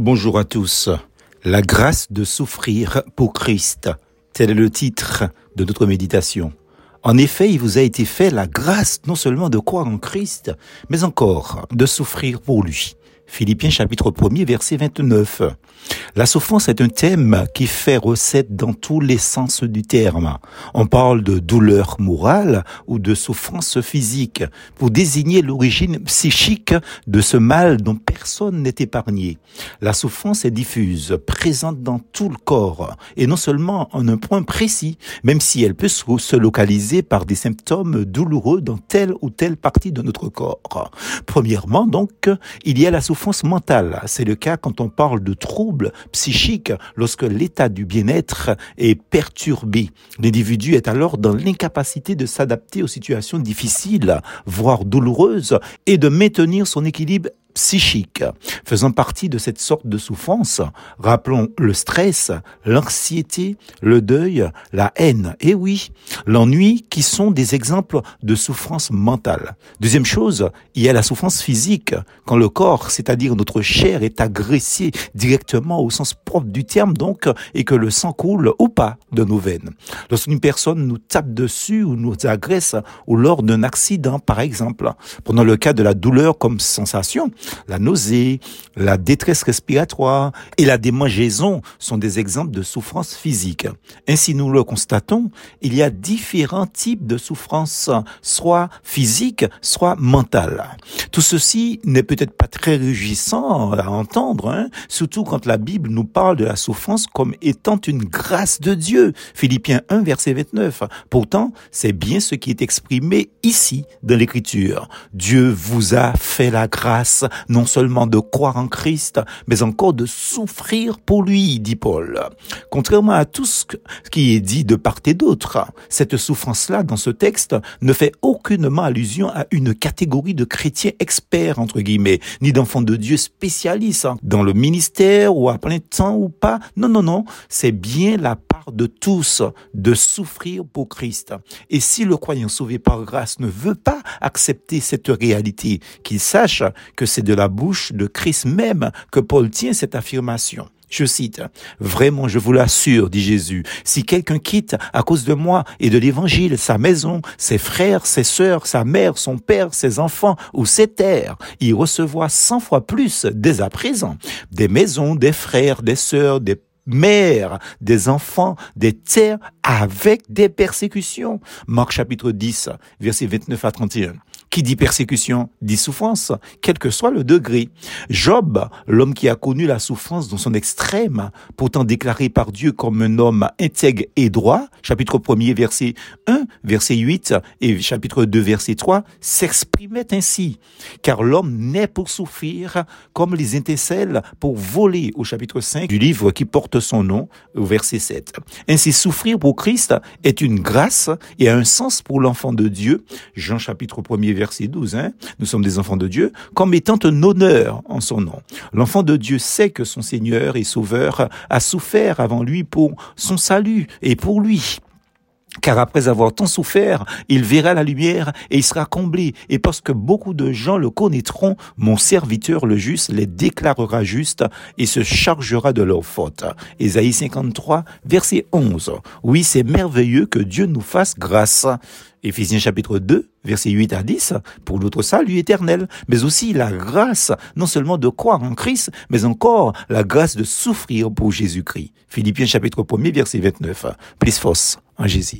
Bonjour à tous. La grâce de souffrir pour Christ. Tel est le titre de notre méditation. En effet, il vous a été fait la grâce non seulement de croire en Christ, mais encore de souffrir pour lui. Philippiens chapitre 1er verset 29. La souffrance est un thème qui fait recette dans tous les sens du terme. On parle de douleur morale ou de souffrance physique pour désigner l'origine psychique de ce mal dont personne n'est épargné. La souffrance est diffuse, présente dans tout le corps et non seulement en un point précis, même si elle peut se localiser par des symptômes douloureux dans telle ou telle partie de notre corps. Premièrement, donc, il y a la souffrance mentale. C'est le cas quand on parle de troubles psychique lorsque l'état du bien-être est perturbé. L'individu est alors dans l'incapacité de s'adapter aux situations difficiles, voire douloureuses, et de maintenir son équilibre psychique. Faisant partie de cette sorte de souffrance, rappelons le stress, l'anxiété, le deuil, la haine, et oui, l'ennui qui sont des exemples de souffrance mentale. Deuxième chose, il y a la souffrance physique, quand le corps, c'est-à-dire notre chair, est agressé directement au sens propre du terme donc, et que le sang coule ou pas de nos veines. Lorsqu'une personne nous tape dessus ou nous agresse, ou lors d'un accident par exemple, prenons le cas de la douleur comme sensation, la nausée, la détresse respiratoire et la démangeaison sont des exemples de souffrance physique. Ainsi, nous le constatons, il y a différents types de souffrance, soit physique, soit mentale. Tout ceci n'est peut-être pas très réjouissant à entendre, hein, surtout quand la Bible nous parle de la souffrance comme étant une grâce de Dieu. Philippiens 1, verset 29. Pourtant, c'est bien ce qui est exprimé ici dans l'Écriture. Dieu vous a fait la grâce non seulement de croire en Christ, mais encore de souffrir pour lui, dit Paul. Contrairement à tout ce qui est dit de part et d'autre, cette souffrance-là, dans ce texte, ne fait aucunement allusion à une catégorie de chrétiens experts, entre guillemets, ni d'enfants de Dieu spécialistes hein, dans le ministère ou à plein temps ou pas. Non, non, non, c'est bien la de tous de souffrir pour Christ. Et si le croyant sauvé par grâce ne veut pas accepter cette réalité, qu'il sache que c'est de la bouche de Christ même que Paul tient cette affirmation. Je cite, Vraiment, je vous l'assure, dit Jésus, si quelqu'un quitte à cause de moi et de l'évangile sa maison, ses frères, ses sœurs, sa mère, son père, ses enfants ou ses terres, il recevra cent fois plus dès à présent des maisons, des frères, des sœurs, des mères, des enfants, des terres avec des persécutions. Marc chapitre 10, versets 29 à 31. Qui dit persécution dit souffrance, quel que soit le degré. Job, l'homme qui a connu la souffrance dans son extrême, pourtant déclaré par Dieu comme un homme intègre et droit, chapitre 1er, verset 1, verset 8 et chapitre 2, verset 3, s'exprimait ainsi. Car l'homme naît pour souffrir comme les étincelles pour voler, au chapitre 5 du livre qui porte son nom, au verset 7. Ainsi, souffrir pour Christ est une grâce et a un sens pour l'enfant de Dieu. Jean chapitre 1er, verset 12, hein, nous sommes des enfants de Dieu, comme étant un honneur en son nom. L'enfant de Dieu sait que son Seigneur et Sauveur a souffert avant lui pour son salut et pour lui. Car après avoir tant souffert, il verra la lumière et il sera comblé. Et parce que beaucoup de gens le connaîtront, mon serviteur le juste les déclarera justes et se chargera de leurs fautes. Ésaïe 53, verset 11. Oui, c'est merveilleux que Dieu nous fasse grâce. Éphésiens chapitre 2, verset 8 à 10, pour notre salut éternel, mais aussi la grâce, non seulement de croire en Christ, mais encore la grâce de souffrir pour Jésus-Christ. Philippiens chapitre 1, verset 29. Plus force en Jésus.